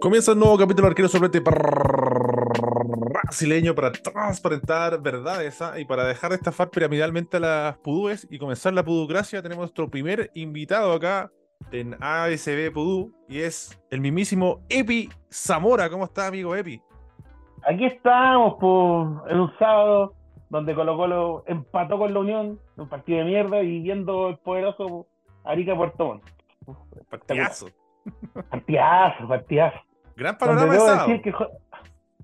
Comienza un nuevo capítulo de Arquero Sorprete brasileño para transparentar verdades ¿ah? y para dejar de estafar piramidalmente a las pudúes y comenzar la puducracia. Tenemos nuestro primer invitado acá en ASB Pudú y es el mismísimo Epi Zamora. ¿Cómo está, amigo Epi? Aquí estamos por, en un sábado donde Colo Colo empató con la Unión, un partido de mierda y viendo el poderoso Arica Puerto Montt. Partidazo. Partidazo, partidazo. Gran panorama de sábado. Decir que...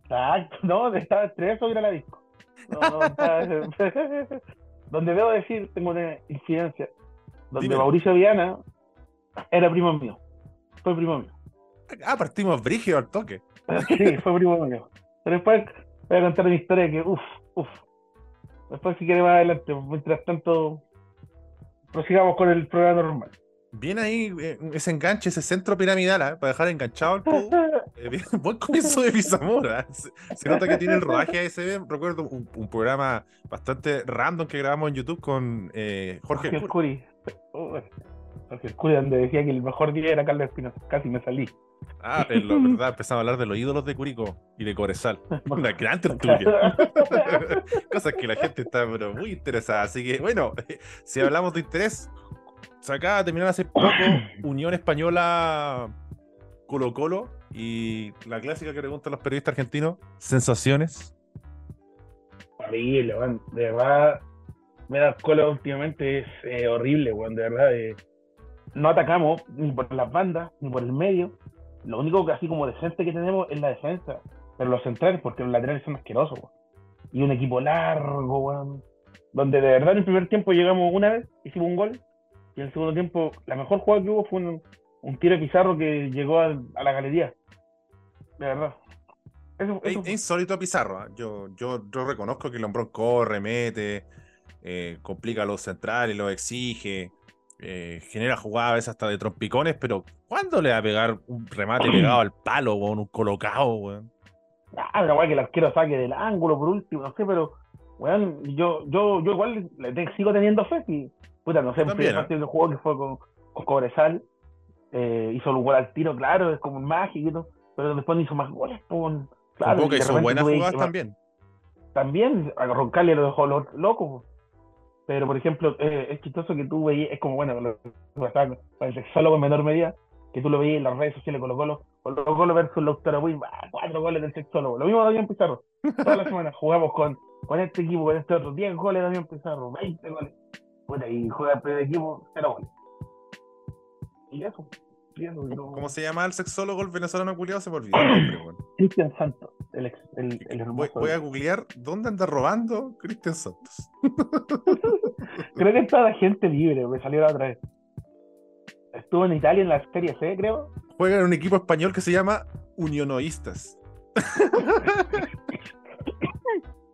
Exacto, no, estaba entre eso y ir a la disco. No, no, estaba... donde debo decir, tengo una incidencia, donde Dime. Mauricio Viana era primo mío. Fue primo mío. Ah, partimos brígido al toque. Sí, fue primo mío. Pero después voy a contar una historia que, uff, uff. Después si quiere más adelante, mientras tanto, prosigamos con el programa normal. Bien ahí eh, ese enganche, ese centro piramidal, ¿ah? para dejar enganchado al Pudú. Eh, buen comienzo de Pizamora. Se, se nota que tiene el rodaje ASB. Recuerdo un, un programa bastante random que grabamos en YouTube con eh, Jorge. Jorge. Curi. Jorge Curi, donde decía que el mejor día era Carlos Espinosa. Casi me salí. Ah, la verdad, empezamos a hablar de los ídolos de Curico y de Corezal. Una gran tertulia. Cosas que la gente está pero muy interesada. Así que, bueno, si hablamos de interés, se acaba de terminar hace poco Unión Española Colo Colo y la clásica que preguntan los periodistas argentinos, sensaciones. Horrible, weón. De verdad, me da cola últimamente es eh, horrible. De verdad, eh, no atacamos ni por las bandas, ni por el medio. Lo único que así como decente que tenemos es la defensa. Pero los centrales, porque los laterales son asquerosos, weón. Y un equipo largo, weón. Donde de verdad en el primer tiempo llegamos una vez, hicimos un gol. Y en el segundo tiempo, la mejor jugada que hubo fue un, un tiro de Pizarro que llegó a, a la galería. De verdad. Eso, Es, eso es insólito a Pizarro. ¿ah? Yo, yo, yo reconozco que Lombrón corre, mete, eh, complica a los centrales, los exige, eh, genera jugadas a veces hasta de trompicones, pero ¿cuándo le va a pegar un remate pegado al palo, weón? Un colocado, weón? Ah, una weá que el arquero saque del ángulo por último, no sé, pero weón, yo, yo, yo igual le sigo teniendo fe y puta, no sé, el primer partido que jugó que fue con, con Cobresal, eh, hizo un gol al tiro, claro, es como un mágico pero después no hizo más goles, weón. claro, de hizo buenas jugadas que también. También a Roncalli lo dejó lo- loco, pero por ejemplo, eh, es chistoso que tú veías, es como bueno, lo, con con el sexólogo en menor medida, que tú lo veías en las redes sociales con los golos, con los golos versus Lautaro Win, ah, cuatro goles del sexólogo, lo mismo Damián Pizarro, toda la semana jugamos con, con este equipo, con este otro, 10 goles de Damián Pizarro, 20 goles, Puta, y juega el primer equipo, 0 goles. Y eso, y eso, y no- ¿Cómo se llama el sexólogo el venezolano culiado? Se me olvidó. Cristian Santos, el, ex, el, el Voy, a googlear dónde anda robando Cristian Santos. Creo que está la gente libre, me salió la otra vez. Estuvo en Italia en la Serie C, creo. Juega en un equipo español que se llama Unionoístas.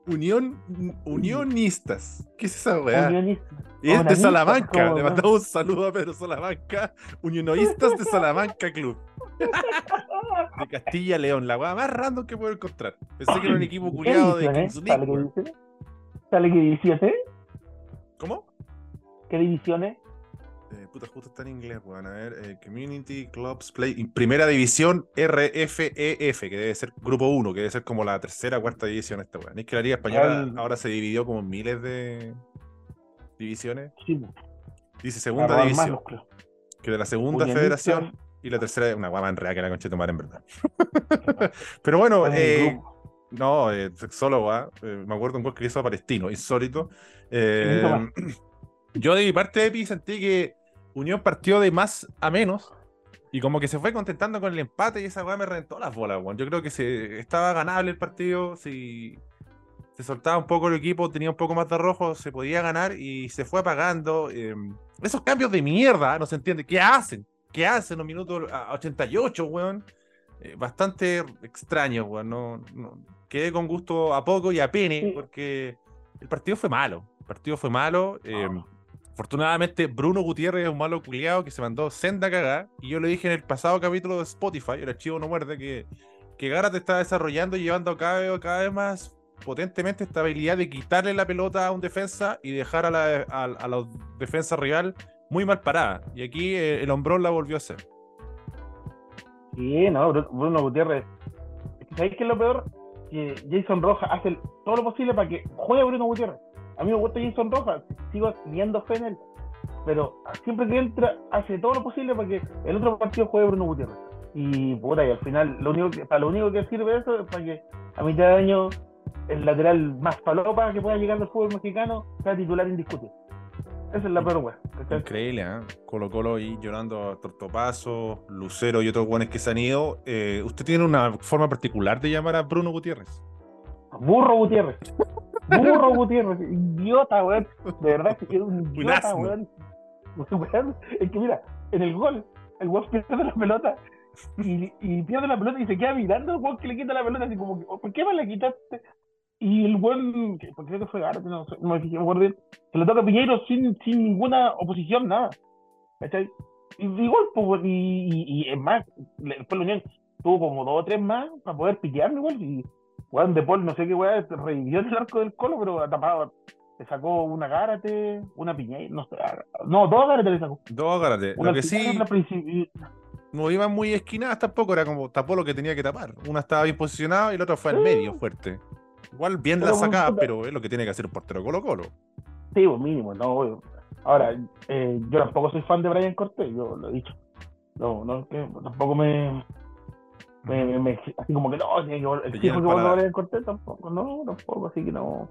Unión, unionistas. ¿Qué es esa weá? Unionista. Y es de Unionistas, Salamanca. ¿cómo Le mandamos un saludo a Pedro Salamanca. Unionoístas de Salamanca Club. De Castilla León. La weá más random que puedo encontrar. Pensé que era un equipo ¿Qué culiado de división Kings? League, ¿Sale qué weón. división es? ¿Sale qué división es? ¿Cómo? ¿Qué división es? Eh, puta, justo está en inglés, weón. A ver, eh, Community Clubs Play. Primera división RFEF, que debe ser grupo 1, que debe ser como la tercera cuarta división esta weón. Es que la Liga Española Al- ahora se dividió como en miles de divisiones. Sí, Dice segunda división, que de la segunda federación y la tercera es una guama en real que la concha de tomar en verdad. Pero bueno, eh, no, eh, sexólogo, ¿ah? Eh, me acuerdo un gol que hizo a Palestino, insólito. Yo de mi parte, Epi, sentí que Unión partió de más a menos y como que se fue contentando con el empate y esa weá me reventó las bolas, weón. Yo creo que se, estaba ganable el partido, si se soltaba un poco el equipo, tenía un poco más de rojo, se podía ganar y se fue apagando. eh, esos cambios de mierda, no se entiende. ¿Qué hacen? ¿Qué hacen los minutos a 88, weón? Eh, bastante extraño, weón. No, no- quedé con gusto a poco y a pene porque el partido fue malo. El partido fue malo. eh, Afortunadamente, Bruno Gutiérrez es un malo culiado que se mandó senda cagada. Y yo le dije en el pasado capítulo de Spotify, el archivo no muerde, que, que Gara está desarrollando y llevando cada vez, cada vez más potentemente esta habilidad de quitarle la pelota a un defensa y dejar a la, a, a la defensa rival muy mal parada. Y aquí eh, el hombrón la volvió a hacer. Sí, no, Bruno Gutiérrez. ¿Sabéis qué es lo peor? Que Jason Rojas hace todo lo posible para que juegue Bruno Gutiérrez. A mí me gusta Jason Rojas, sigo viendo fe en él. Pero siempre que entra, hace todo lo posible para que el otro partido juegue Bruno Gutiérrez. Y puta, y al final, lo único que, para lo único que sirve eso es para que a mitad de año el lateral más palopa que pueda llegar al fútbol mexicano sea titular indiscutible. Esa es la peor Increíble, ¿eh? Colo Colo y llorando a Tortopaso, Lucero y otros buenos que se han ido. Eh, ¿Usted tiene una forma particular de llamar a Bruno Gutiérrez? Burro Gutiérrez. Burro Gutiérrez. Idiota, weón. De verdad que es un idiota, weón. Es que mira, en el gol, el weón pierde la pelota y, y, pierde la pelota y se queda mirando al weón que le quita la pelota, así como, ¿por qué me la quitaste? Y el buen, porque creo que fue Garte, no sé, no me acuerdo bien, se le toca a Piñeiro sin, sin ninguna oposición, nada. ¿Cachai? Y, igual, pues, y, y, es más, después la Unión tuvo como dos o tres más para poder piquearme igual. Y weón de Paul, no sé qué weón, revivió el arco del colo, pero ha tapado. Le sacó una Gárate, una Piñeiro, no sé. No, dos Gárate le sacó. Dos Gárate. Lo que sí. No iban muy esquinadas tampoco, era como tapó lo que tenía que tapar. Una estaba bien posicionada y la otra fue al medio, fuerte. Igual bien la sacada, pero es lo que tiene que hacer un portero Colo Colo. Sí, pues mínimo, no. Ahora, eh, yo tampoco soy fan de Brian Cortés, yo lo he dicho. No, no, que tampoco me, me, me, así como que no, tiene que el que vuelva a Brian Cortés tampoco, no, tampoco, así que no.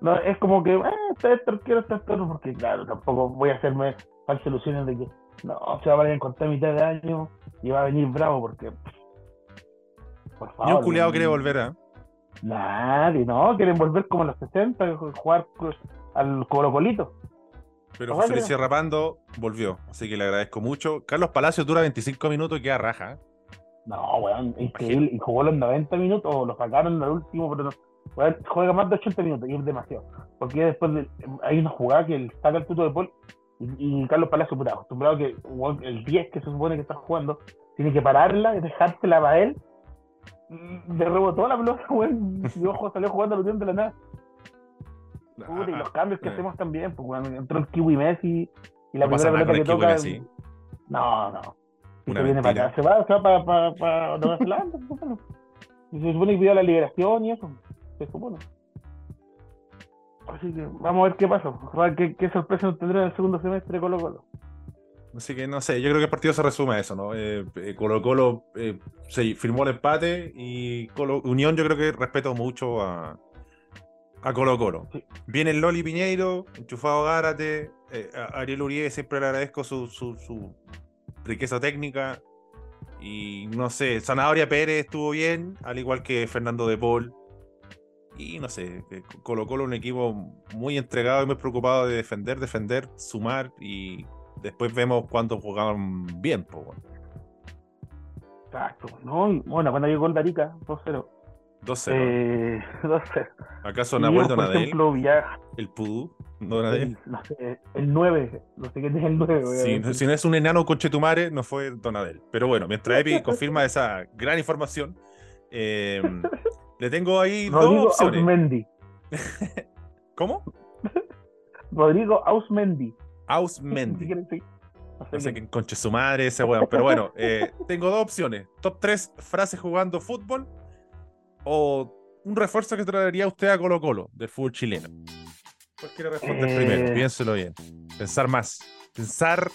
No, es como que, eh, está esto, quiero estar porque claro, tampoco voy a hacerme falsas ilusiones de que no, se va a Brian Cortés a mitad de año y va a venir bravo, porque. Por favor. Ni un culiado quiere volver a. Nadie, no, quieren volver como a los 60, jugar al Colo Colito. Pero José Luis Rapando volvió, así que le agradezco mucho. Carlos Palacios dura 25 minutos y queda raja. No, weón, increíble. Y jugó los 90 minutos, o lo sacaron en el último, pero no. juega más de 80 minutos y es demasiado. Porque después hay una jugada que saca el puto de Paul y, Carlos Palacios, puta, acostumbrado que el 10 que se supone que está jugando, tiene que pararla y dejársela para él le rebotó la pelota, weón. Mi ojo salió jugando los de la nada. y los cambios que hacemos también, pues bueno, entró el Kiwi Messi y la primera pelota que toca. No, no. Se viene para acá, se va, se va para, para, para Nueva Zelanda, Y se supone que pidió la liberación y eso, se supone. Así que vamos a ver qué pasa. ¿Qué, qué sorpresa nos tendrá en el segundo semestre Colo Colo? Así que no sé, yo creo que el partido se resume a eso, ¿no? Eh, eh, Colo Colo eh, se firmó el empate y Colo, Unión yo creo que respeto mucho a, a Colo Colo. Viene el Loli Piñeiro, enchufado Gárate, a Ariel Uribe siempre le agradezco su, su, su, riqueza técnica y no sé, Zanahoria Pérez estuvo bien, al igual que Fernando de Paul. Y no sé, Colo Colo un equipo muy entregado y muy preocupado de defender, defender, sumar y después vemos cuánto jugaban bien. pues Exacto. No, bueno, cuando llegó el Darica, 2-0. 2-0. Eh, 2-0. ¿Acaso Nahuel Donadel? El Pudú, El, no sé, el 9, no sé qué es el 9. Sí, si no es un enano con Chetumare, no fue Donadel. Pero bueno, mientras Epi confirma esa gran información, eh, le tengo ahí Rodrigo dos opciones. Ausmendi. ¿Cómo? Rodrigo Ausmendi. Ausmendi. No sé quién conche su madre ese weón. Pero bueno, eh, tengo dos opciones. Top 3 frases jugando fútbol o un refuerzo que traería usted a Colo Colo del fútbol chileno. ¿Cuál quiere responder eh... primero? Piénselo bien. Pensar más. Pensar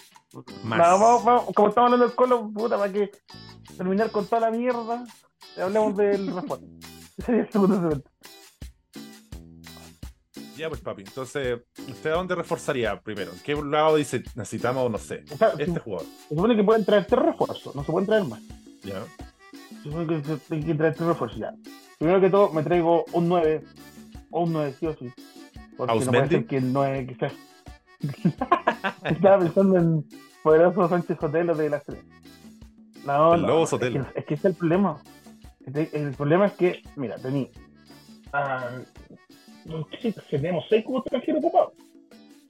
más. vamos, vamos. Como estamos hablando del Colo, puta, para que terminar con toda la mierda, hablemos del refuerzo. Sería el segundo evento. Ya, pues, papi. Entonces, ¿usted a dónde reforzaría primero? ¿En qué lado dice necesitamos, no sé, este jugador? Se supone que pueden traer tres refuerzos, no se pueden traer más. Ya. Se supone que hay que traer tres refuerzos ya. Primero que todo, me traigo un 9, o un 9 sí o sí. Porque no puede ser que 9 que sea. Estaba pensando en poderoso Sánchez Sotelo de las tres. No, el no. Es que, es que ese es el problema. El problema es que, mira, tenía. Uh, tenemos seis cubos extranjeros ocupados.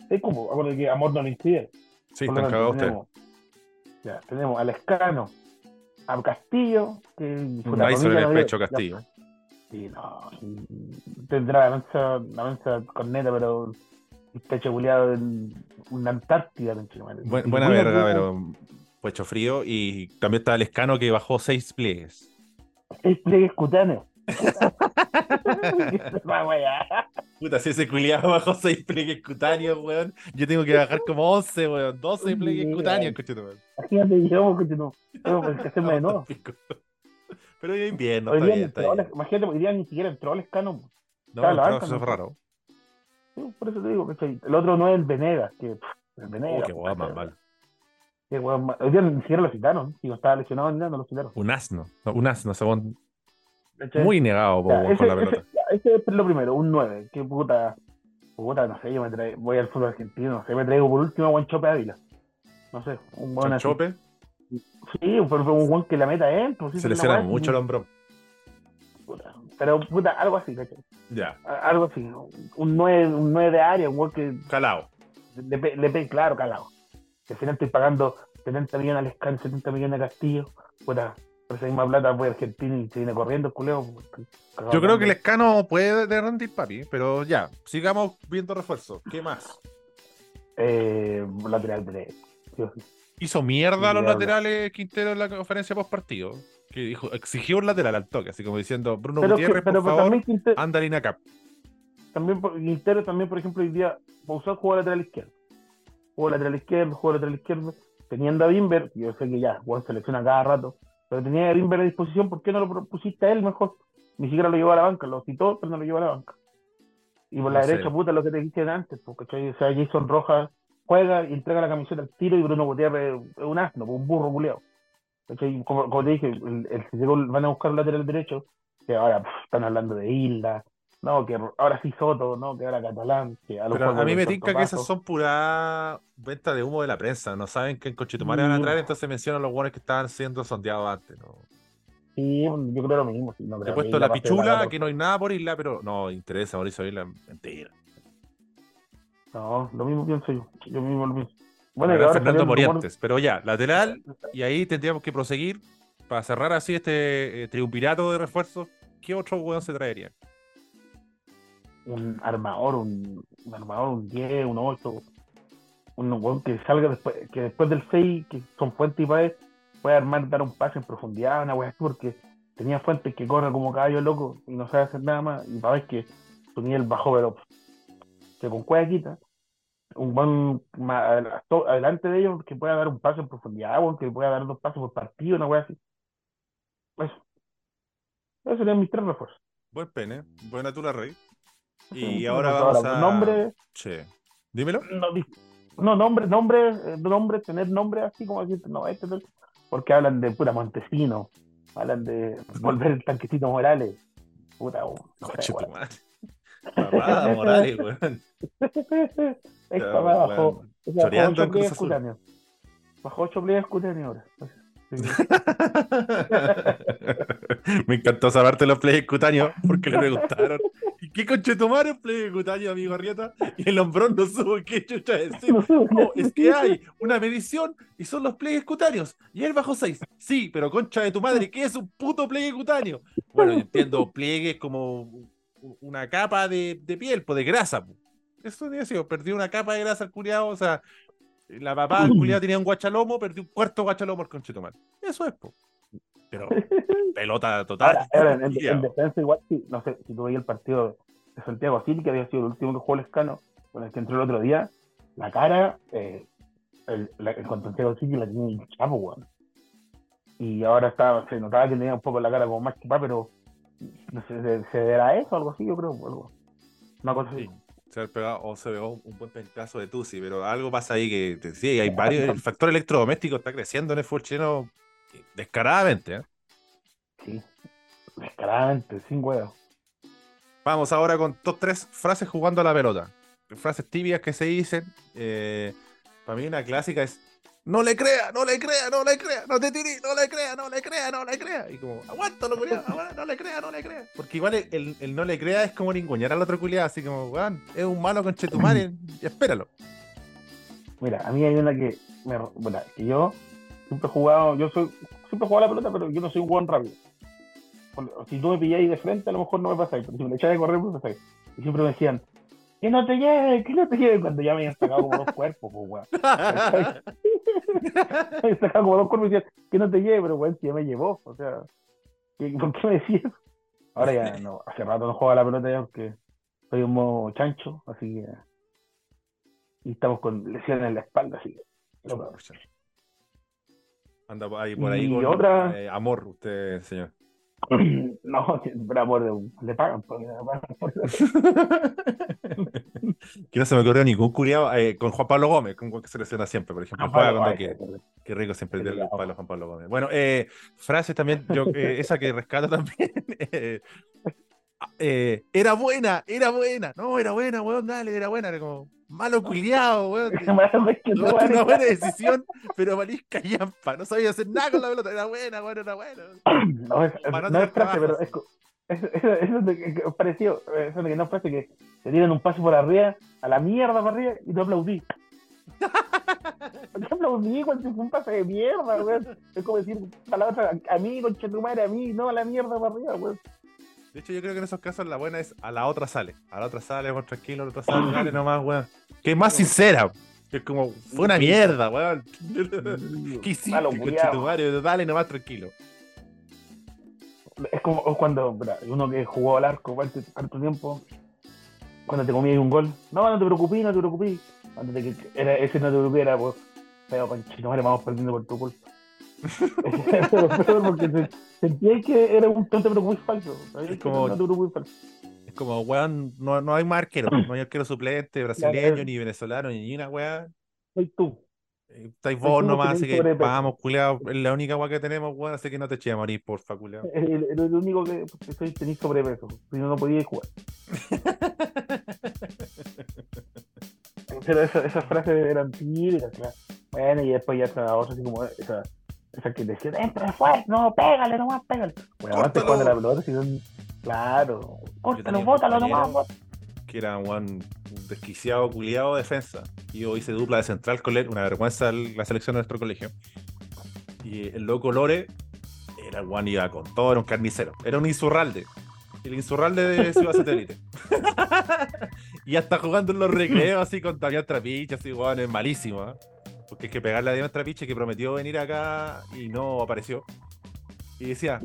Seis cubos. Acuérdate que Amor no lo inscribe. Sí, están cagados ustedes. Ya, tenemos a Lescano, a Castillo, que se ve el pecho Castillo. Sí, no. Tendrá la mancha, la mancha corneta, pero el pecho culiado en una Antártida. buena verga, pero Fue hecho frío y también está el escano que bajó seis pliegues. Seis pliegues cutáneos. Puta, si ese culiado bajó seis pliegues cutáneos, weón. Yo tengo que bajar como 11, weón. 12 pliegues cutáneos, cochito, weón. Imagínate, yo, cochito. Tengo que hacerme de nuevo. Pero hoy invierno, está bien, está bien. Imagínate, hoy día ni siquiera entró el escano. No, no, eso es raro. Sí, por eso te digo, ¿cachai? El otro no es el Venegas, que el Venegas. Oh, qué guay, más mal. Qué guay, Hoy día ni siquiera lo citaron. Si no estaba lesionado, no lo citaron. Un asno. No, un asno, según. Muy negado por, ese, la pelota. Ese, es lo primero, un 9. Qué puta. Puta, no sé, yo me traigo, voy al fútbol argentino, no sé, me traigo por último a Guanchope Ávila. No sé, un buen ¿Guanchope? Sí, pero un buen que la meta él. Pues, Se le cierra mucho el hombro. pero puta, algo así, ¿cachai? Ya. Algo así, un 9, un 9 de área, un buen que. Calado. Le, le, claro, calado. al final estoy pagando 70 millones al Scan, 70 millones a Castillo. Puta, por esa misma plata voy a Argentina y se viene corriendo el culeo. Yo creo que el escano puede de rendir, papi, pero ya, sigamos viendo refuerzos. ¿Qué más? Eh, lateral derecho. Hizo mierda a los laterales Quintero en la conferencia post partido. Que dijo, exigió un lateral al toque, así como diciendo, Bruno Gutiérrez, por favor, anda acá. También Quintero también, por ejemplo, hoy día Pausó jugó lateral izquierdo. Jugó lateral izquierdo, jugó lateral izquierdo. Teniendo a Bimber, yo sé que ya, Juan selecciona cada rato, pero tenía a Bimber a disposición, ¿por qué no lo pusiste a él mejor? Ni siquiera lo llevó a la banca, lo citó, pero no lo llevó a la banca. Y por la derecha, puta, lo que te dije antes, porque o sea, Jason Rojas juega y entrega la camiseta al tiro y Bruno Gutiérrez es un asno, un burro culeado. Como, como, te dije, el, el, van a buscar un lateral derecho, que ahora están hablando de Isla, no, que ahora sí Soto, no, que ahora Catalán. Que a, Pero a mí me tinca que esas son pura venta de humo de la prensa. No saben que en Conchetumare van a traer, entonces mencionan los buenos que estaban siendo sondeados antes. ¿no? Sí, yo creo lo mismo. Sí, He puesto la pichula, que no hay nada por Isla, pero no interesa Mauricio Isla mentira. No, lo mismo pienso yo. Yo mismo lo pienso. Bueno, ahora Fernando Morientes, pero ya, lateral, y ahí tendríamos que proseguir para cerrar así este eh, triunvirato de refuerzos. ¿Qué otro hueón se traería? un armador, un, armador, un 10, un 8, un que salga después, que después del 6, que son Fuentes y Paez, puede armar, dar un pase en profundidad, una así, porque tenía Fuentes que corre como caballo loco y no sabe hacer nada más, y Paez que su nivel bajó, pero que con cueva quita, un buen adelante de ellos que pueda dar un pase en profundidad, o que pueda dar dos pasos por partido, una wea así. Eso. Esos serían mis tres refuerzos. Buen pene, buena tula rey. Y ahora vamos a. Nombre. Sí. Dímelo. No, nombre, nombre, eh, nombre, tener nombre así como decir, no, este, porque hablan de pura Montesino, hablan de volver el tanquecito Morales. Puta, oh, tu Papá Morales, weón. Es papá bajó. Choreando en Cruz Azul. Bajó 8 playas cutáneos ahora. Me encantó saberte los players cutáneos porque le preguntaron ¿Qué conchetumare play cutáneo, amigo Arrieta? Y el hombrón no supo qué chucha decir. No, es que hay una medición y son los pliegues cutáneos. Y él bajó 6. Sí, pero concha de tu madre, ¿qué es un puto pliegue cutáneo? Bueno, entiendo, pliegues como una capa de, de piel, pues de grasa. Eso tenía sido, perdió una capa de grasa al culiado, o sea, la papá del culiado tenía un guachalomo, perdió un cuarto guachalomo al conchetumare. Eso es, po. Pero pelota total. en, defensa, igual, sí, no sé, si tú veías el partido de Santiago City, que había sido el último que jugó el escano, con el que entró el otro día, la cara, eh, el, la, con Santiago City la tenía un chapo, weón. Y ahora estaba, se notaba que tenía un poco la cara como más chupá, pero no sé, ¿se, eso o algo así? Yo creo, algo. Una cosa así. Se pegado, o se pegó un buen pedazo de Tusi, pero algo pasa ahí que sí, hay varios. El factor electrodoméstico está creciendo en el fútbol chileno Descaradamente, ¿eh? Sí, descaradamente, sin huevo. Vamos ahora con dos, tres frases jugando a la pelota. Frases tibias que se dicen. Eh, para mí una clásica es no le crea, no le crea, no le crea, no te tiré, no le crea, no le crea, no le crea. Y como, aguántalo, culiado, no le crea, no le crea. Porque igual el, el, no le crea es como ningunear al otro culiado, así como, weón, es un malo con Chetumare, espéralo. Mira, a mí hay una que, me, bueno, que yo siempre he jugado, yo soy, siempre he jugado la pelota, pero yo no soy un buen rápido. Si tú me pilláis de frente, a lo mejor no me pasáis, pero si me echáis de correr, me pasáis. Y siempre me decían, que no te lleve, que no te lleve, cuando ya me habían sacado como dos cuerpos, pues, weón. Sacaba como dos curvas y decía, que no te lleve, pero bueno, ya me llevó. O sea, ¿por qué me decías? Ahora ya no, hace rato no juego a la pelota ya porque soy un modo chancho, así que. Y estamos con lesiones en la espalda, así que. Anda ahí por ahí con otra... Eh, amor, usted, señor. No, por amor de le pagan, porque que no se me ocurrió ningún curiado eh, con Juan Pablo Gómez, con que se lesiona siempre, por ejemplo. Juega cuando quiere. Qué rico siempre el Pablo Juan Pablo Gómez. Bueno, eh, frases también, yo, eh, esa que rescato también. Eh, eh, era buena, era buena, no, era buena, weón, dale, era buena, era como malo culiado, weón. no, una buena decisión, pero valís callampa, no sabía hacer nada con la pelota, era buena, weón, era buena. No, es, no es frase, pero es, eso, es que pareció, eso de que no frase que te dieron un paso por arriba, a la mierda para arriba, y tú aplaudí. Yo aplaudí cuando fue un pase de mierda, weón. Es como decir palabras a, a mí, concha tu madre, a mí, no a la mierda para arriba, weón. De hecho, yo creo que en esos casos la buena es a la otra sale. A la otra sale, vamos tranquilo, a la otra sale, dale nomás, weón. Que es más sincera. Es como, fue una mierda, weón. ¿Qué hiciste, madre? Dale nomás tranquilo. Es como cuando uno que jugó al arco tanto tiempo, cuando te comías un gol. No, no te preocupes, no te preocupes. Cuando te, era, ese no te preocupes era, pues, pero conchito, madre, vamos perdiendo por tu culpa. Porque sentía que era un tonto pero muy falso. Es como, es como, weón, no, no hay más arquero, no hay arquero suplente, brasileño, ni venezolano, ni una weón. Soy tú. Eh, estáis vos nomás, así que vamos, culiado. Es la única weón que tenemos, weón, así que no te eché a morir, porfa, culiado. Es el, único que, soy, tenéis sobrepeso, si no, no podíais jugar. pero esas frases eran típicas, Bueno, y después ya está otra así como esa o sea, que decía, entra fuerte, no, pégale nomás, pégale. Bueno, antes cuando la pelota, si son... claro, córtalo, bótalo nomás, Que era un desquiciado, culiado de defensa. Y yo hice dupla de central con él, una vergüenza la selección de nuestro colegio. Y el loco Lore era el iba con todo, era un carnicero, era un insurralde. El insurralde de Ciudad Satélite. y hasta jugando en los recreos así con Damián Trapiche, así, weón, es malísimo, ¿eh? Porque es que pegarle a Dios Trapiche que prometió venir acá y no apareció. Y decía.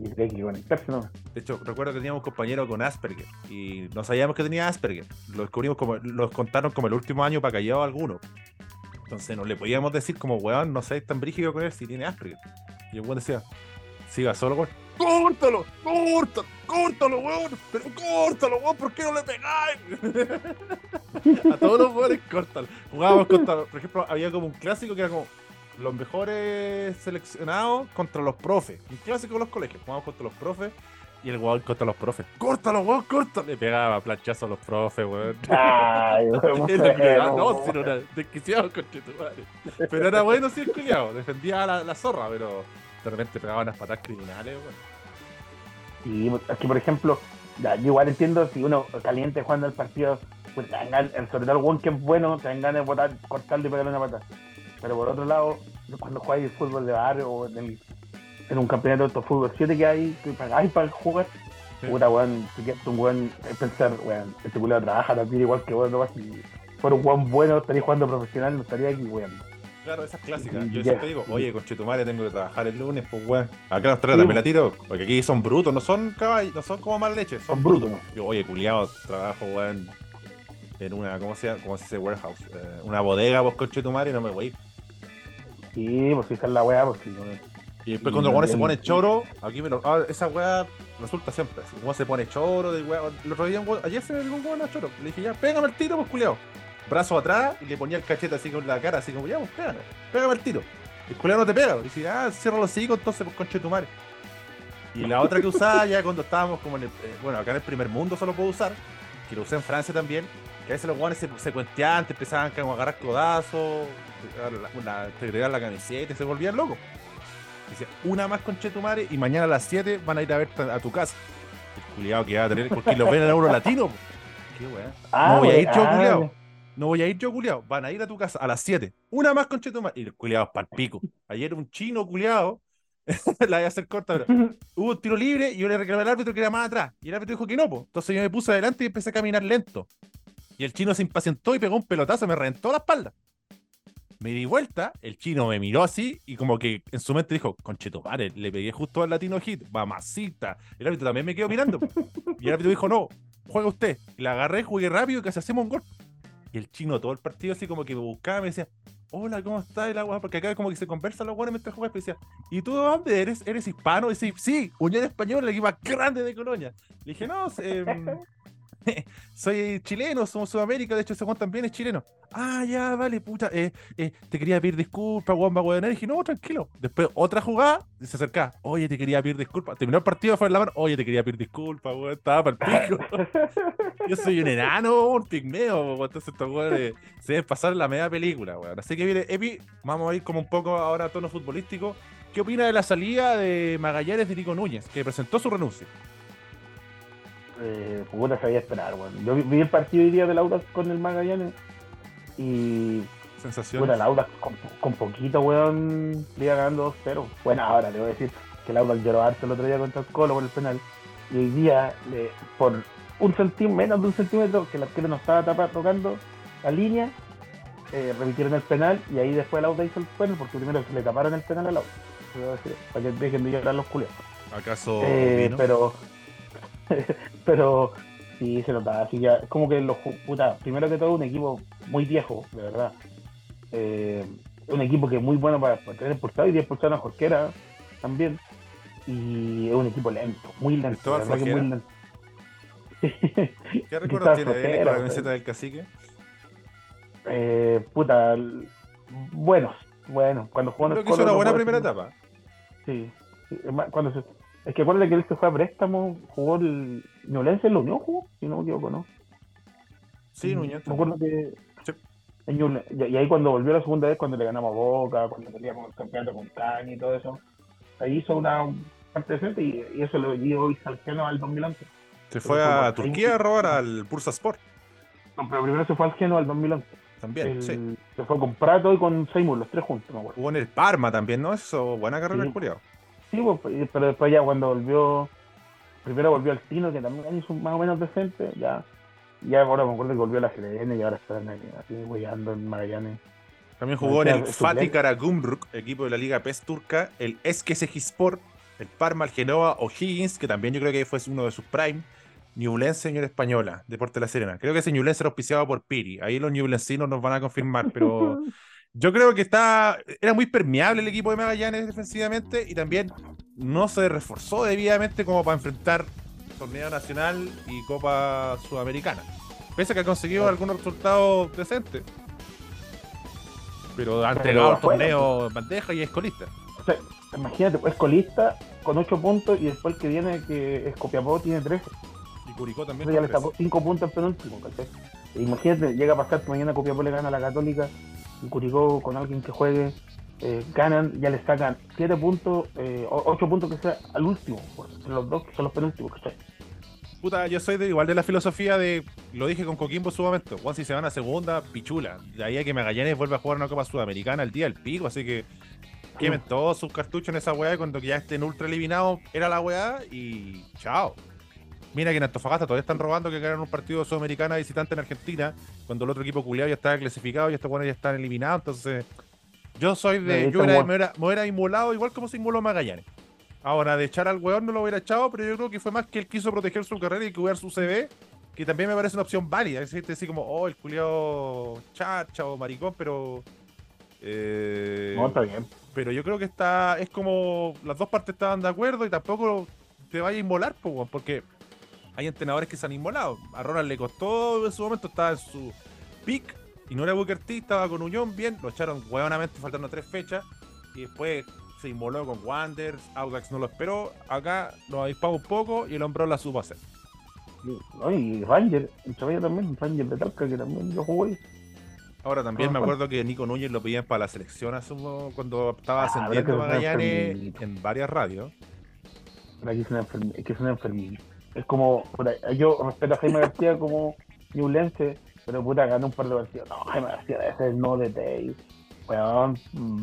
De hecho, recuerdo que teníamos un compañero con Asperger y no sabíamos que tenía Asperger. Lo descubrimos como. Los contaron como el último año para callado alguno. Entonces no le podíamos decir como, weón, no sé, tan brígido con él si tiene Asperger. Y el weón decía, siga solo, weón. ¡Córtalo! ¡Córtalo! ¡Córtalo, weón! ¡Pero córtalo, weón! ¿Por qué no le pegáis? a todos los weones, córtalo. Jugábamos contra, por ejemplo, había como un clásico que era como los mejores seleccionados contra los profes. Un clásico de los colegios. Jugábamos contra los profes y el weón contra los profes. ¡Córtalo, weón! ¡Córtalo! Le pegaba planchazo a los profes, weón. Ay, weón. no, sino era desquiciado con tu madre. Pero era bueno, sí, el culiado. Defendía la, la zorra, pero de repente pegaban las patas criminales, Y aquí, por ejemplo, yo igual entiendo si uno caliente jugando el partido, pues el sobre todo el one que es bueno, te dan ganas de botar, cortarle y pegarle una pata. Pero por otro lado, cuando jugáis fútbol de barrio o en, un campeonato de fútbol 7 que hay, que pagáis para jugar, puta weón, si quieres un weón, es pensar, weón, este culo trabaja también igual que vos, no si fuera un weón bueno, estaría jugando profesional, no estaría aquí, weón. Claro, esas clásicas. Yo siempre digo, oye, conchetumare, tengo que trabajar el lunes, pues weón. Acá los tres también la tiro, porque aquí son brutos, no son caballos, no son como mal leche, son, brutos. Yo, oye, culiado, trabajo, weón, en una, ¿cómo se? ¿Cómo se dice? Warehouse. Eh, una bodega, pues conchetumare, y no me voy. Sí, pues fija la weá, pues. Y después cuando el weón se pone choro, aquí me lo. Ah, esa weá resulta siempre. Si el se pone choro, de weá. El otro día, ayer se me dio un weón a choro. Le dije, ya, pégame el tiro, pues culiado brazo atrás y le ponía el cachete así con la cara, así como, ya, pues pégame, pégame el tiro. El culero no te pega, y dice, ah, cierra los hijos, entonces, pues conche tu madre. Y la otra que usaba ya cuando estábamos como en el, eh, bueno, acá en el primer mundo solo puedo usar, que lo usé en Francia también, que a veces los guanes se, se cuenteaban, empezaban a agarrar codazos, te agregar la camiseta y se volvían locos. Dice, una más con madre y mañana a las 7 van a ir a ver a tu casa. El culiado que va a tener, porque los ven a uno latino. Qué weá. Ah, no voy a ir yo, culiado. No voy a ir yo, culiado. Van a ir a tu casa a las 7. Una más con Chetumar. Y el culiado para el pico. Ayer un chino culiado. la voy a hacer corta, pero hubo un tiro libre y yo le reclamé al árbitro que era más atrás. Y el árbitro dijo que no, pues. Entonces yo me puse adelante y empecé a caminar lento. Y el chino se impacientó y pegó un pelotazo, me reventó la espalda. me di vuelta, el chino me miró así y como que en su mente dijo, conchetumare, le pegué justo al latino hit, mamacita. El árbitro también me quedó mirando. Y el árbitro dijo, no, juega usted. Y la agarré, jugué rápido y casi hacemos un gol. Y el chino todo el partido así como que me buscaba, me decía, hola, ¿cómo está el agua? Porque acá como que se conversan los buenos mientras juegas. Y decía, ¿y tú de dónde eres? ¿Eres hispano? Y decía, sí, Unión Española, el equipo más grande de Colonia. Le dije, no, eh, soy chileno, somos Sudamérica, de hecho ese Juan también es chileno. Ah, ya, vale, puta, eh, eh, te quería pedir disculpas, Juan Baguadenar. Y dije, no, tranquilo. Después otra jugada, y se acerca, oye, te quería pedir disculpas. Terminó el partido, fue en la mano, oye, te quería pedir disculpas, weón, estaba para el pico. Yo soy un enano, un pigmeo, weón. entonces estos weones se deben pasar la media película, weón. Así que viene, Epi, vamos a ir como un poco ahora a tono futbolístico. ¿Qué opina de la salida de Magallanes de Nico Núñez, que presentó su renuncia? Eh, puta, sabía esperar, weón. Yo vi, vi el partido hoy día del Audax con el Magallanes y Sensaciones. puta, el Audax con, con poquito, weón, le iba ganando 2-0. Bueno, ahora le voy a decir que el Audax lloró harto el otro día contra el Colo por el penal y hoy día, le- por un centímetro, menos de un centímetro, que el arquero no estaba tapa- tocando la línea, eh, repitieron el penal y ahí después el Audax hizo el penal porque primero se le taparon el penal al Audax. Te Para que dejen de llorar los culiados. ¿Acaso Eh, pero pero sí se notaba así ya es como que los puta primero que todo un equipo muy viejo de verdad. Eh, un equipo que es muy bueno para, para tener expulsado y 10 expulsaron a Jorquera también. Y es un equipo lento muy lento verdad que muy lento. ¿Qué Cristóbal tiene de él Flojera, con la camiseta del cacique? eh, puta buenos bueno cuando jugó Creo que hizo una buena primera etapa. Sí, cuando se, es que acuérdate que él se fue a préstamo, jugó el Ñublense en la Unión, jugó, si no me equivoco, ¿no? Sí, Núñez. Me acuerdo que Sí. en y, y ahí cuando volvió la segunda vez, cuando le ganamos a Boca, cuando peleamos el campeonato con Caña y todo eso, ahí hizo una parte decente y, y eso lo dio Salgeno al 2011. Se fue Pero a Turquía a robar al Bursa Sport. No, pero primero se fue al Genoa al 2011. También, El- sí. Se fue con Prato y con Seymour, los tres juntos, me acuerdo. Jugó en el Parma también, ¿no? Eso, buena carrera Sí. el culiao. Sí, pues, pero después ya cuando volvió, primero volvió al Tino, que también hizo más o menos decente, ya, ya ahora me acuerdo que volvió a la GDN y ahora están ahí, así huellando en Magallanes. También jugó en el Fatih. Karagümrük, equipo de la Liga PES turca, el Eskişehirspor, el Parma, el Genoa, O'Higgins, que también yo creo que fue uno de sus prime, Ñublense, señor Española, Deporte de la Serena. Creo que ese Ñublense era auspiciado por Piri. Ahí los ñublensinos nos van a confirmar, pero yo creo que está era muy permeable el equipo de Magallanes defensivamente y también no se reforzó debidamente como para enfrentar torneo nacional y Copa Sudamericana. Pese a que ha conseguido algunos resultados decentes. Pero ha entregado el torneo en bandeja y es colista. O sea, imagínate, pues colista con 8 puntos y después el que viene, que es Copiapó, tiene 13. Y Curicó también. Entonces ya le sacó 5 puntos al penúltimo, ¿cachai? Imagínate, llega a pasar que mañana Copiapó le gana a la Católica y Curicó con alguien que juegue, eh, ganan, ya le sacan 7 puntos, 8 puntos que sea al último, entre los dos que son los penúltimos, ¿cachai? Puta, yo soy de, igual de la filosofía de, lo dije con Coquimbo en su momento, Juan, si se van a segunda, pichula. De ahí a que Magallanes vuelve a jugar una Copa Sudamericana el día del pico, así que quemen todos sus cartuchos en esa weá y cuando ya estén ultra eliminados era la weá y chao. Mira que en Antofagasta todavía están robando que ganaron un partido Sudamericana visitante en Argentina, cuando el otro equipo culiado ya estaba clasificado y estos buenos ya están eliminados, entonces yo soy de, yo Juan. me, hubiera, me hubiera inmolado igual como se inmoló Magallanes. Ahora, de echar al weón no lo hubiera echado, pero yo creo que fue más que él quiso proteger su carrera y cuidar su CV, que también me parece una opción válida. Es decir, como, oh, el culiao chacha o maricón, pero. eh, No, está bien. pero yo creo que está. Es como. Las dos partes estaban de acuerdo y tampoco te vaya a inmolar, po, porque hay entrenadores que se han inmolado. A Ronald le costó en su momento, estaba en su pick y no era Booker T, estaba con Unión, bien, lo echaron huevonamente faltando tres fechas y después se inmoló con Wanderers, Audax no lo esperó, acá nos avispamos un poco y el hombrón la supo hacer. No, y Ranger, entre medio también, Ranger de Talca, que también yo jugué. Ahora también Ah, me bueno. acuerdo que Nico Núñez lo pedían para la selección un- cuando estaba Ah, ascendiendo es Magallanes en varias radios. Es que es una enfermilla. Es como, yo respeto a Jaime García como Newlense, pero puta, ganó un par de partidos. No, Jaime García debe ser no de Tay. Weón,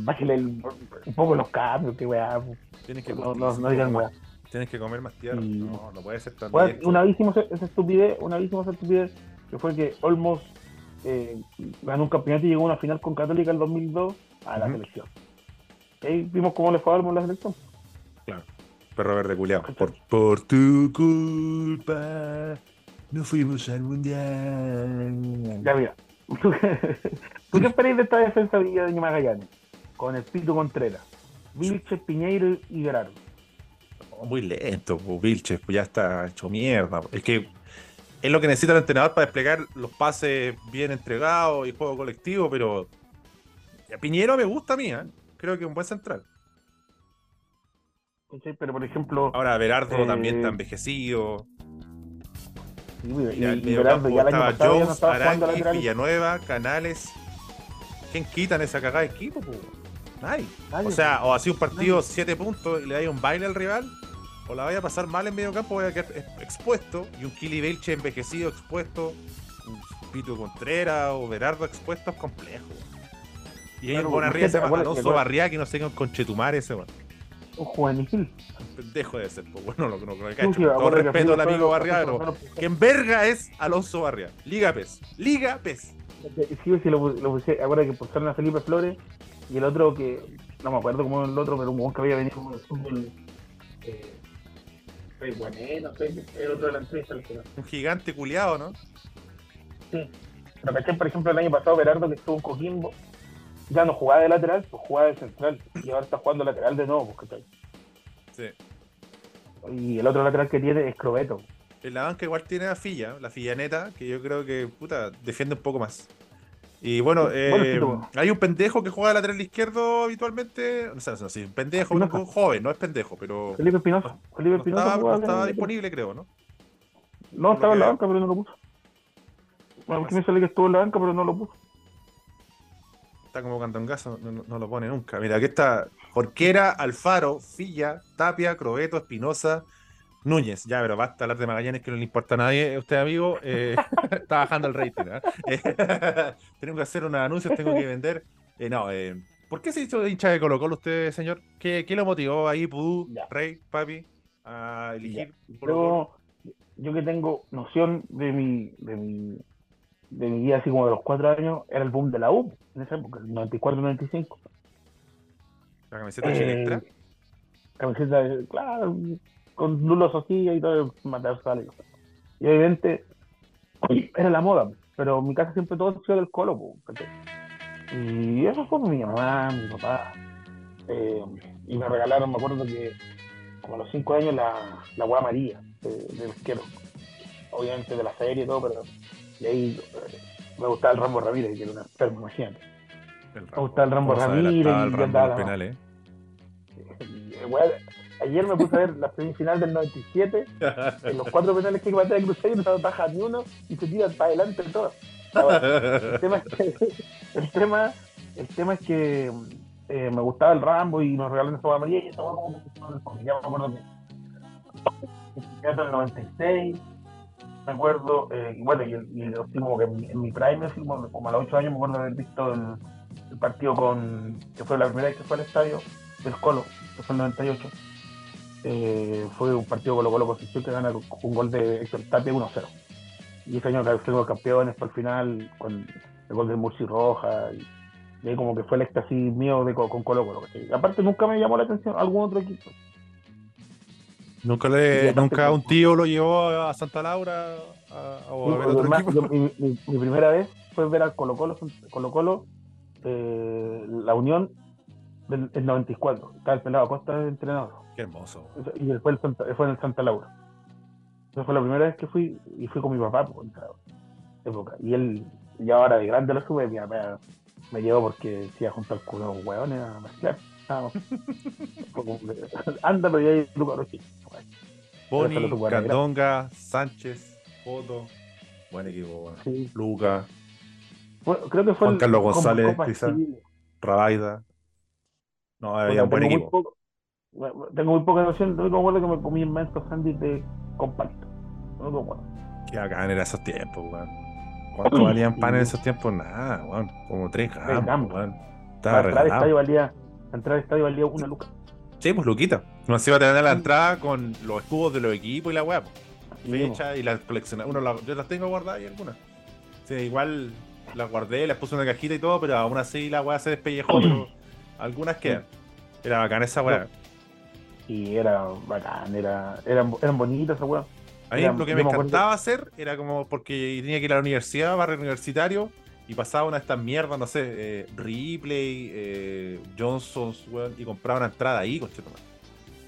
bájale el- un poco los cambios, que weá. Tienes que, No, no, no digan weá. tienes que comer más tierra. Y- No, no puede ser tan Weón, una vez hicimos esa estupidez, una vez hicimos esa estupidez, que fue que Olmos eh, ganó un campeonato y llegó a una final con Católica en 2002 a la selección. ahí vimos cómo le fue a la selección. Claro. Perro verde culiado. Por, por tu culpa no fuimos al mundial. Ya mira. ¿Tú qué esperáis de esta defensa de Magallanes? Con el Pito Contreras, Vilches, Piñeiro y Gerardo. muy lento, pues, Vilches, pues ya está hecho mierda. Es que es lo que necesita el entrenador para desplegar los pases bien entregados y juego colectivo, pero Piñero me gusta a mí, ¿eh? creo que es un buen central. Sí, pero por ejemplo. Ahora Berardo también está eh, envejecido. Sí, y, y, Berardo ya estaba Jones, Araki, Villanueva, Canales. ¿Quién quitan esa cagada de equipo? Nadie. O sea, o así un partido 7 puntos y le da un baile al rival o la vaya a pasar mal en medio campo, voy a quedar expuesto. Y un Kili Belche envejecido expuesto, un Pito Contreras o Berardo expuesto es complejo. Y hay un arriba se llama Alonso Barriá que no sé qué conchetumar ese, weón. Un juvenil. Pendejo de ser, pues bueno, lo que no creo que ha hecho. Todo respeto al amigo Barriá, pero que en verga es Alonso Barriá. Liga PES. Liga PES. Sí, sí, lo, lo puse. Ahora que pusieron a Felipe Flores y el otro que. No me acuerdo cómo el otro, pero un que había venido con el fútbol. Eh, el otro Un gigante culiado, ¿no? Sí. Pero caché, por ejemplo, el año pasado, Berardo, que estuvo en Coquimbo, ya no jugaba de lateral, pues jugaba de central. Y ahora está jugando lateral de nuevo, ¿cachai? Sí. Y el otro lateral que tiene es Crobeto. En la banca igual tiene a Filla, la Fillaneta, que yo creo que, puta, defiende un poco más. Y bueno, eh, hay un pendejo que juega de lateral izquierdo habitualmente. No sé, no sé, un pendejo, un joven, no es pendejo, pero. Felipe Espinosa. Felipe Espinosa. Estaba, estaba disponible, creo, ¿no? No, estaba en la banca, pero no lo puso. Bueno, porque me sale que estuvo en la banca, pero no lo puso. Está como cantongazo, no, no lo pone nunca. Mira, aquí está Jorquera, Alfaro, Filla, Tapia, Crobeto, Espinosa, Núñez, ya, pero basta hablar de Magallanes que no le importa a nadie. Usted, amigo, eh, está bajando el rating. ¿eh? tengo que hacer unos anuncios, tengo que vender. Eh, no, eh, ¿por qué se hizo hincha de Colo Colo usted, señor? ¿Qué, qué lo motivó ahí, Pudú, Rey, Papi, a elegir Yo, yo que tengo noción de mi, de mi, de mi vida, así como de los cuatro años, era el boom de la U en esa época, el 94-95. ¿La camiseta eh, Camiseta, claro, con Lulo Sofía y todo, Mateo Sales. Y evidente, era la moda, pero en mi casa siempre todo sido del colo. y eso fue mi mamá, mi papá. Eh, y me regalaron, me acuerdo que como a los cinco años, la, la Guada María de, de Obviamente de la serie y todo, pero de ahí eh, me gustaba el Rambo Ramírez, que era una enfermo, imagínate. me gustaba el Rambo Ramírez. y el Rambo penales. Ayer me puse a ver la semifinal del 97, en los cuatro penales que patea de Cruzeiro no baja ni uno y se tira para adelante todo. el, tema es que, el, tema, el tema es que eh, me gustaba el Rambo y nos regalaron esa María y esa me acuerdo que en el 96 me acuerdo, eh, bueno, y, y, que en, mi prime, como, como, a los 8 años, me acuerdo haber visto el, partido con, que fue la primera vez que fue al estadio del Colo, que fue el 98 eh, fue un partido Colo Colo Concepción que gana con un gol de Héctor Tapia 1-0. Y ese año fuimos campeones por el final con el gol de Murci Roja. Y, ahí como que fue el éxtasis mío de, con Colo Colo. Aparte nunca me llamó la atención algún otro equipo. Nunca le, nunca un tío lo llevó a Santa Laura a, ver otro equipo. mi, primera vez fue ver al Colo Colo, Colo Colo eh, la Unión del 94. Estaba el pelado Costa de entrenador. Qué hermoso. Y después fue en el Santa Laura. Esa fue la primera vez que fui y fui con mi papá por esa época. Y él, ya ahora de grande lo sube, mi papá me llevó porque se iba a juntar con unos hueones a mezclar. Anda, pero ya hay Rochi. Boni, Candonga, Sánchez, Foto. Buen equipo, bueno. Luca. creo que fue Juan Carlos González, quizás. Rabaida. No, había un buen equipo tengo muy poca noción, no me acuerdo que me comí inmensos sándwiches de compacto. No me acuerdo. Qué bacán era esos tiempos, weón. ¿Cuánto valían pan en esos tiempos? Nada, weón. Como tres gramos, weón. Estaba la entrada estadio valía, entrar al estadio valía una luca. Sí, pues luquita. No se iba a tener la entrada con los escudos de los equipos y la weá. Fecha y las coleccionadas. Uno yo las tengo guardadas y algunas. Sí, igual las guardé, las puse en una cajita y todo, pero aún así la weá se despellejó, pero algunas quedan. Era bacán esa weá. Y era bacán, era, eran, eran bonitas esas weá. A mí lo que me encantaba hacer era como porque tenía que ir a la universidad, barrio universitario, y pasaba una de estas mierdas, no sé, eh, Ripley, eh, Johnson's, weón, y compraba una entrada ahí, conchetumare.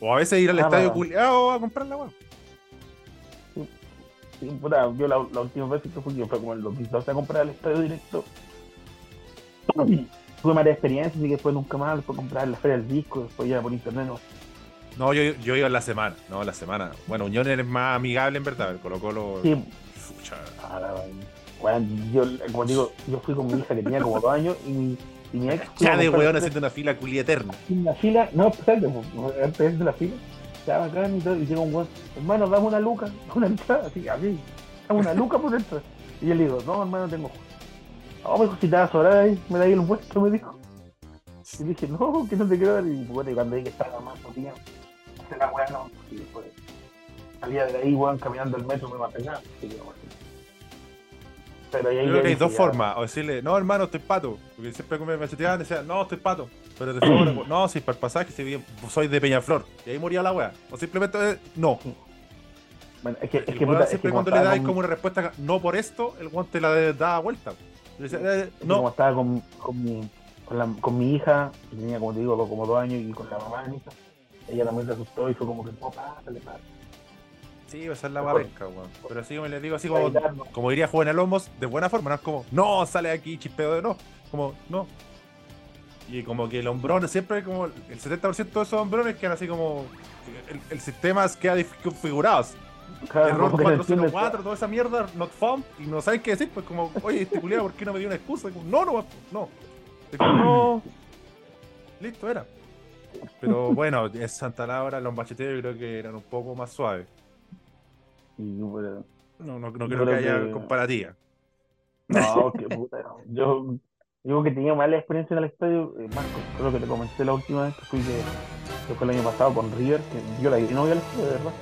O a veces ir al ah, estadio culiado a comprar la. Sí, puta, yo la, última vez que fui, fue como el 2012 a comprar el estadio directo. Tuve mala experiencia, así que después nunca más, después comprar la feria del disco, después ya por internet no. No, yo, yo iba en la semana, no, la semana. Bueno, Unión es más amigable en verdad, el Colo Colo. Sí. bueno, yo, como digo, yo fui con mi hija que tenía como dos años y mi, y mi ex. Ya de weón haciendo una fila culia eterna. Una fila, no, espérate, antes de la fila estaba acá y todo, y llega un weón, hermano, dame una luca, una entrada, así, así, dame una luca por dentro. Y yo le digo, no, hermano, tengo. No, me dijo, si te vas a sobrar ahí, me da ahí el puesto, me dijo. Y dije, no, que no te quiero dar. Y bueno, cuando dije que estaba más, tenía, hacer la weá, no. Y después salía de ahí, weón, caminando el metro, me va a pegar. Así que, bueno, pero ahí Creo que hay dos formas. O decirle, no, hermano, estoy pato. Porque siempre me macheteaban y decían, no, estoy pato. Pero de favor, no, si para el pasaje si soy de Peñaflor. Y ahí moría la wea. O simplemente, eh, no. Bueno, es que, es que, puta, siempre cuando le dais como una respuesta, no por esto, el guante la da vuelta. Decía, eh, no. Como estaba con, con, mi, con, la, con, mi hija, que tenía, como te digo, como dos años, y con la mamá de mi hija, ella también se asustó y fue como que, no, pásale, pásale. Sí, va a ser la guapenca, weón. Pero así como les digo, así como, como diría Juvenal Lomos, de buena forma, no es como, no, sale aquí chispeo de no. Como, no. Y como que el hombrón, siempre como el 70% de esos hombrones quedan así como. El, el sistema queda configurado. Claro, Error 404, toda esa mierda, not found, y no saben qué decir, pues como, oye, este culiado, ¿por qué no me dio una excusa? Como, no, no, no. no. Listo, era. Pero bueno, en Santa Laura, los macheteros yo creo que eran un poco más suaves. No, no, no creo, que haya comparativa. No, qué puta. Yo digo que tenía mala experiencia en el estadio. Eh, Marco, creo que te comenté la última vez que fui, que, fue el año pasado con River, que yo la no voy al estadio, de verdad.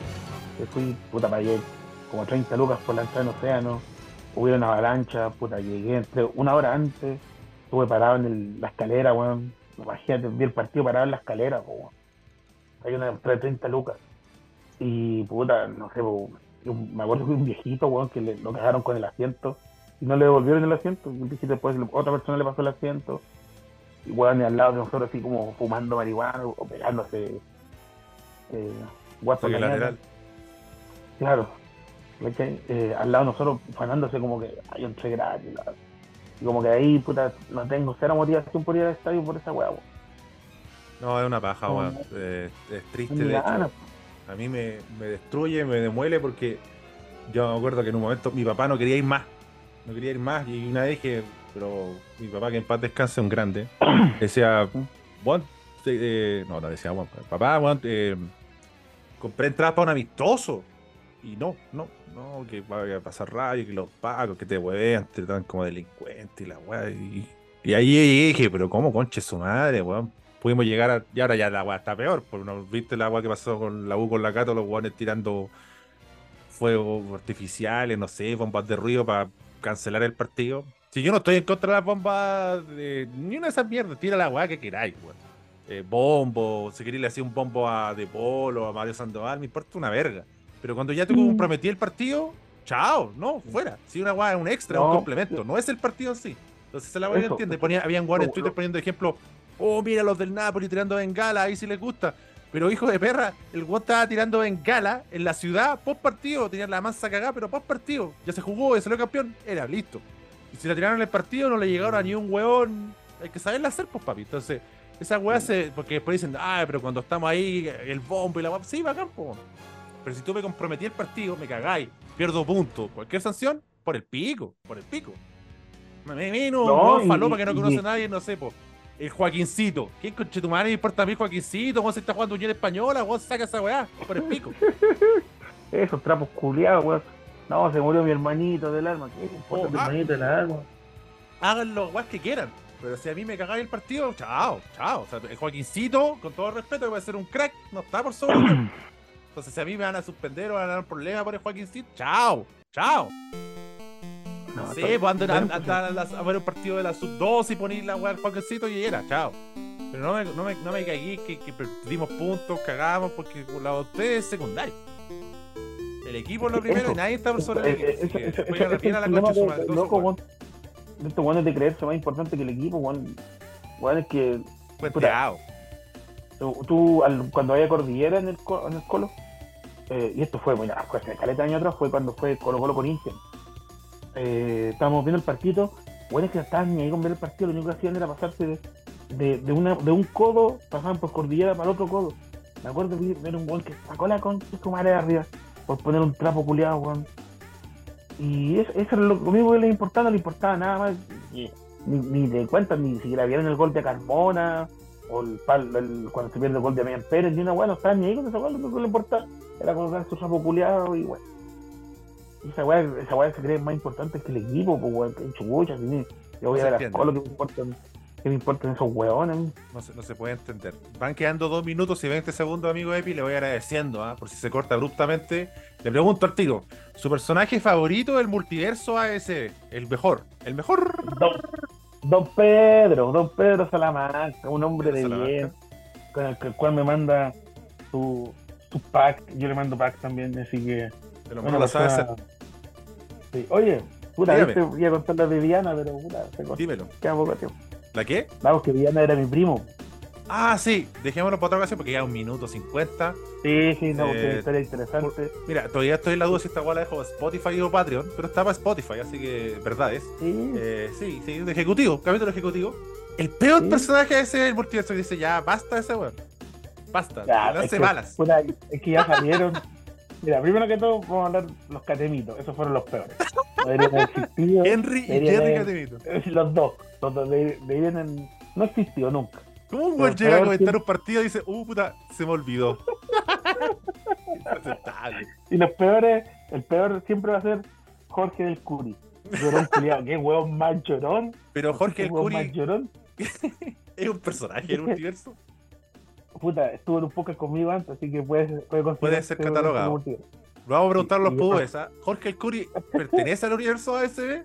Que fui, puta, llegar como 30 lucas por la entrada en Océano. Hubiera una avalancha, puta, llegué entre una hora antes. Estuve parado en la escalera, weón. Imagínate, vi el partido parado en la escalera, weón. Hay una entrada de 30 lucas. Y puta, no sé, weón me acuerdo que un viejito, weón, que le, lo cagaron con el asiento y no le devolvieron el asiento. Y un después otra persona le pasó el asiento. Y weón, y al lado de nosotros así como fumando marihuana o pegándose eh, lateral. Claro. Eh, al lado de nosotros fanándose como que hay un tre gratis. Y como que ahí, puta, no tengo cero motivación por ir al estadio por esa weá, No, es una paja, weón. es triste, de hecho a mí me, destruye, me demuele porque yo me acuerdo que en un momento mi papá no quería ir más, no quería ir más y una vez que, pero mi papá que en paz descanse, un grande, decía, bueno, eh, no, no decía, bueno, papá, bueno, eh, compré entradas para un amistoso y no, no, no, que va a pasar radio, que los pagos, que te huevean, te dan como delincuente y la weá. Y, y ahí dije, pero ¿cómo conche su madre, weón? Pudimos llegar a. Y ahora ya la agua está peor. Porque no viste el agua que pasó con la U con la Cato, los guanes tirando fuegos artificiales, no sé, bombas de ruido para cancelar el partido. Si yo no estoy en contra de las bombas, de, ni una de esas mierdas, tira la agua que queráis, weón. Eh, bombo, si queréis le hacía un bombo a De Polo, a Mario Sandoval, me importa una verga. Pero cuando ya te mm. comprometí el partido, chao, no, fuera. Si una agua es un extra, un complemento, no es el partido en sí. Entonces se la voy a entender. Ponía, habían guanes en Twitter poniendo ejemplo, oh, mira los del Napoli tirando bengala, ahí sí les gusta. Pero hijo de perra, el guan estaba tirando bengala en la ciudad post partido, tenía la masa cagada, pero post partido. Ya se jugó, ya salió campeón, era listo. Y si la tiraron en el partido, no le llegaron a ni un hueón. Hay que saberla hacer, pues papi. Entonces, esa weá se. Porque después dicen, ah, pero cuando estamos ahí, el bombo y la weá. Sí, bacán, campo. Pero si tú me comprometí el partido, me cagáis, pierdo puntos. Cualquier sanción, por el pico, por el pico. Me vino no, un falopa que no conoce a nadie, no sé, pues el Joaquincito. ¿Quién conche tu madre me importa a mí Joaquincito? ¿Cómo se está jugando Unión Española? ¿Cómo saca esa weá? Por el pico. Esos trapos culiados, weón. No, se murió mi hermanito del alma. ¿Qué importa oh, mi ah. hermanito del alma? Hagan los weas que quieran. Pero si a mí me cagáis el partido, chao, chao. O sea, el Joaquincito, con todo respeto, que va a ser un crack, no está por sobre. Entonces, si a mí me van a suspender o van a dar un problema por el Joaquincito, chao, chao. No, sí, pues andan a, ver un partido de la sub-2 y poner la weá al y era, chao. Pero no me, no me, no me cagué que, que perdimos puntos, cagamos, porque la usted es secundario. El equipo es lo primero y nadie está por sobre el equipo. Eso, a la concha loco, Esto bueno es de creerse más importante que el equipo, bueno, bueno es que. Pues tú, tú cuando había cordillera en el, en el colo, eh, y esto fue, bueno, hace caleta de años atrás, fue cuando fue Colo Colo con Inter. Eh, estábamos viendo el partido, bueno, es que estaban ahí con ver el partido, lo único que hacían era pasarse de, de, de un codo, pasaban por cordillera para el otro codo. Me acuerdo de ver un gol que sacó la concha su madre de arriba por poner un trapo culiado, weón. Y eso, eso es lo, único que les importaba, no le importaba nada más. Ni, ni de cuenta, ni siquiera vieron el gol de Carmona, o el, el, cuando se pierde el gol de Mian Pérez, ni una weá, no estaba ni ahí con esa weá, lo único que le importaba era colocar su trapo culiado y weón. Esa weá, esa weá se cree más importante que el equipo, pues weón, que chubucha, yo voy a ver a Colo que me importan ¿Qué me importan esos hueones? No se, no se puede entender. Van quedando dos minutos y 20 segundos, amigo Epi. Le voy agradeciendo, ¿ah? por si se corta abruptamente. Le pregunto al tiro: ¿su personaje favorito del multiverso AS? El mejor. El mejor. Don, Pedro, Don Pedro Salamanca, un hombre de bien, con el, cual me manda su, su, pack. Yo le mando pack también, así que. Te lo mando la. Sí. Oye, puta, te voy a contar la de Diana, pero puta, se corta. Dímelo. Queda poco tiempo. ¿La qué? Vamos, que Diana era mi primo. Ah, sí, dejémoslo para otra ocasión porque ya un minuto cincuenta. Sí, sí, no, eh, historia interesante. Mira, todavía estoy en la duda si esta guay la dejo Spotify o Patreon, pero estaba Spotify, así que verdad es. Sí, eh, sí, sí, de ejecutivo, capítulo ejecutivo. El peor personaje es el multiverso que dice, ya, basta ese weón. Basta, no hace balas. es que ya salieron. Mira, primero que todo, vamos a hablar los catemitos. Esos fueron los peores. Henry y Jerry Catemito. Los dos. Los dos de, no existió nunca. ¿Cómo un güey llega a comentar un partido y dice, uh, puta, se me olvidó? y los peores, el peor siempre va a ser Jorge del Curi. Llorón culiado, qué huevón más llorón. Pero Jorge del Curi. es un personaje del universo puta, estuvo en un poco conmigo antes, así que puede, puede, puede ser catalogado. Vamos a preguntar los pubes. ¿ah? ¿Jorge el Curry pertenece al universo ASB?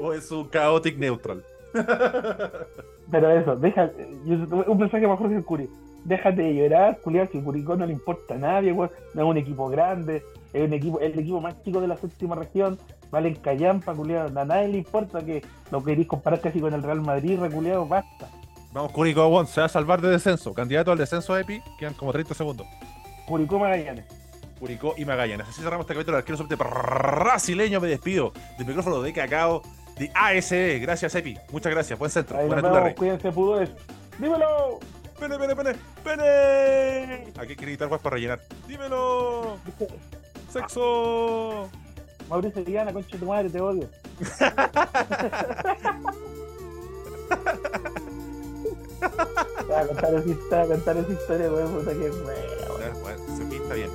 ¿O es un chaotic neutral? Pero eso, deja, un mensaje para Jorge el Curry. Déjate de llorar, culiar, que Curicó no le importa a nadie, no es un equipo grande, es un equipo, el equipo más chico de la séptima región, vale en Callampa, culiado, a nadie le importa que lo queréis comparar casi con el Real Madrid, reculeado, basta. Vamos, Curicó One se va a salvar de descenso. Candidato al descenso EPI, quedan como 30 segundos. Curicó Magallanes. Curicó y Magallanes. Así cerramos este capítulo del arquero brasileño. Me despido del micrófono de Cacao de ASE. Gracias, Epi. Muchas gracias. Buen centro. Buena nos Cuídense, pudores. ¡Dímelo! ¡Pene, pene, pene! ¡Pene! Aquí quiere quitar para rellenar. ¡Dímelo! ¡Sexo! Mauricio Diana, concha de tu madre, te odio. A contar esa historia, voy a contar esa historia, weón, puta que weón. Bueno, esa pinta bien.